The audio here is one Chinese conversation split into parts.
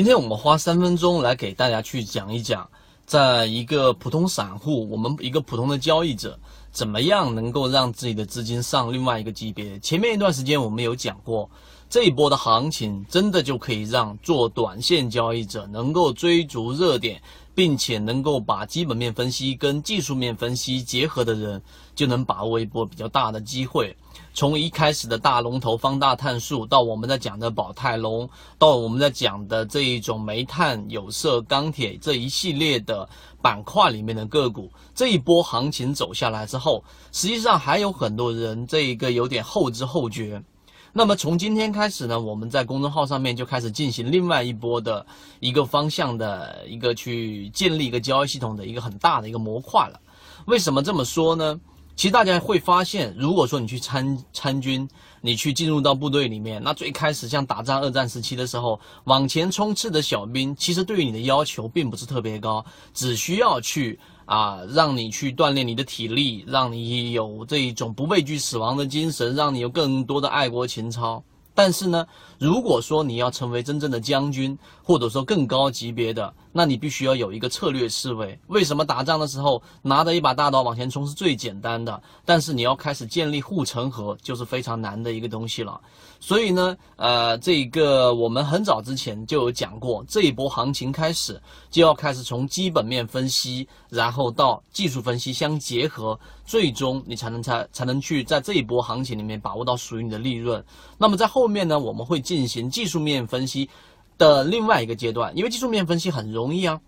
今天我们花三分钟来给大家去讲一讲，在一个普通散户，我们一个普通的交易者，怎么样能够让自己的资金上另外一个级别？前面一段时间我们有讲过，这一波的行情真的就可以让做短线交易者能够追逐热点。并且能够把基本面分析跟技术面分析结合的人，就能把握一波比较大的机会。从一开始的大龙头方大碳素，到我们在讲的宝泰龙，到我们在讲的这一种煤炭、有色、钢铁这一系列的板块里面的个股，这一波行情走下来之后，实际上还有很多人这一个有点后知后觉。那么从今天开始呢，我们在公众号上面就开始进行另外一波的一个方向的一个去建立一个交易系统的一个很大的一个模块了。为什么这么说呢？其实大家会发现，如果说你去参参军，你去进入到部队里面，那最开始像打仗二战时期的时候，往前冲刺的小兵，其实对于你的要求并不是特别高，只需要去。啊，让你去锻炼你的体力，让你有这一种不畏惧死亡的精神，让你有更多的爱国情操。但是呢，如果说你要成为真正的将军，或者说更高级别的，那你必须要有一个策略思维。为什么打仗的时候拿着一把大刀往前冲是最简单的？但是你要开始建立护城河，就是非常难的一个东西了。所以呢，呃，这个我们很早之前就有讲过，这一波行情开始就要开始从基本面分析，然后到技术分析相结合，最终你才能才才能去在这一波行情里面把握到属于你的利润。那么在后面呢，我们会进行技术面分析的另外一个阶段，因为技术面分析很容易啊。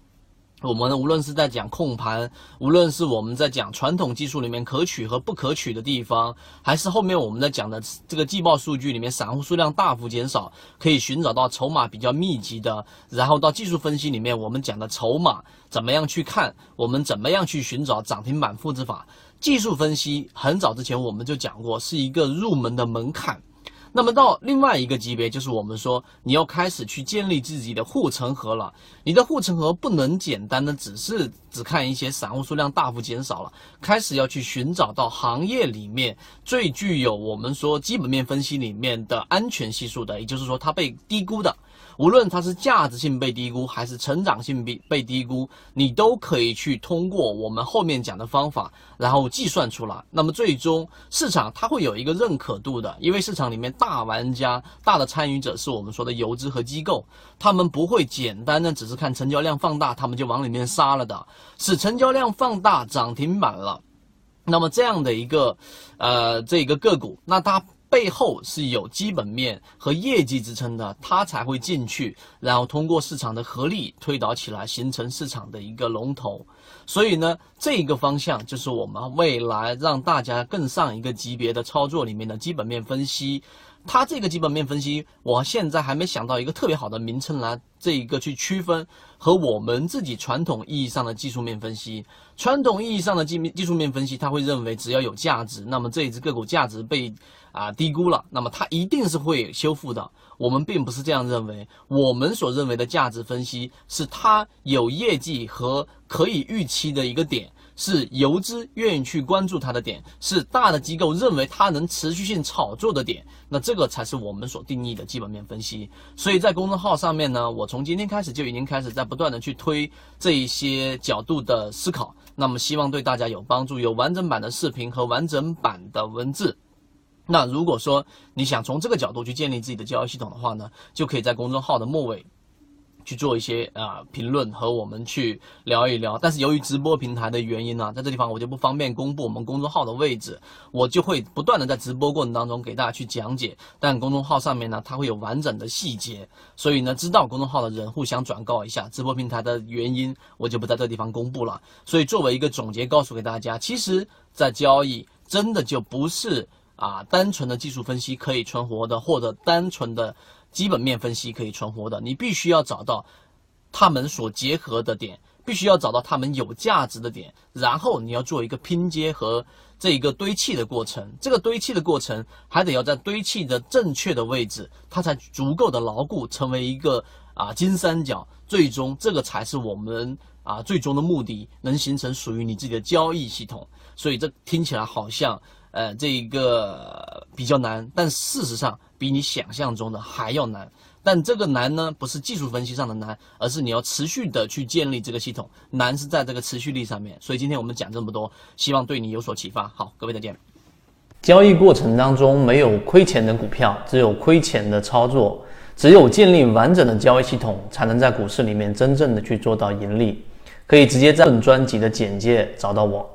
我们无论是在讲控盘，无论是我们在讲传统技术里面可取和不可取的地方，还是后面我们在讲的这个季报数据里面散户数量大幅减少，可以寻找到筹码比较密集的，然后到技术分析里面我们讲的筹码怎么样去看，我们怎么样去寻找涨停板复制法，技术分析很早之前我们就讲过，是一个入门的门槛。那么到另外一个级别，就是我们说你要开始去建立自己的护城河了。你的护城河不能简单的只是只看一些散户数量大幅减少了，开始要去寻找到行业里面最具有我们说基本面分析里面的安全系数的，也就是说它被低估的。无论它是价值性被低估还是成长性被被低估，你都可以去通过我们后面讲的方法，然后计算出来。那么最终市场它会有一个认可度的，因为市场里面大玩家、大的参与者是我们说的游资和机构，他们不会简单的只是看成交量放大，他们就往里面杀了的，是成交量放大涨停板了，那么这样的一个呃这个个股，那它。背后是有基本面和业绩支撑的，它才会进去，然后通过市场的合力推导起来，形成市场的一个龙头。所以呢，这一个方向就是我们未来让大家更上一个级别的操作里面的基本面分析。它这个基本面分析，我现在还没想到一个特别好的名称来这一个去区分和我们自己传统意义上的技术面分析。传统意义上的技技术面分析，他会认为只要有价值，那么这一只个股价值被啊低估了，那么它一定是会修复的。我们并不是这样认为，我们所认为的价值分析是它有业绩和可以预期的一个点。是游资愿意去关注它的点，是大的机构认为它能持续性炒作的点，那这个才是我们所定义的基本面分析。所以在公众号上面呢，我从今天开始就已经开始在不断的去推这一些角度的思考，那么希望对大家有帮助，有完整版的视频和完整版的文字。那如果说你想从这个角度去建立自己的交易系统的话呢，就可以在公众号的末尾。去做一些啊评论和我们去聊一聊，但是由于直播平台的原因呢，在这地方我就不方便公布我们公众号的位置，我就会不断的在直播过程当中给大家去讲解，但公众号上面呢，它会有完整的细节，所以呢，知道公众号的人互相转告一下直播平台的原因，我就不在这地方公布了。所以作为一个总结，告诉给大家，其实，在交易真的就不是啊单纯的技术分析可以存活的，或者单纯的。基本面分析可以存活的，你必须要找到他们所结合的点，必须要找到他们有价值的点，然后你要做一个拼接和这一个堆砌的过程。这个堆砌的过程还得要在堆砌的正确的位置，它才足够的牢固，成为一个啊金三角。最终，这个才是我们啊最终的目的，能形成属于你自己的交易系统。所以这听起来好像。呃，这一个比较难，但事实上比你想象中的还要难。但这个难呢，不是技术分析上的难，而是你要持续的去建立这个系统，难是在这个持续力上面。所以今天我们讲这么多，希望对你有所启发。好，各位再见。交易过程当中没有亏钱的股票，只有亏钱的操作。只有建立完整的交易系统，才能在股市里面真正的去做到盈利。可以直接在本专辑的简介找到我。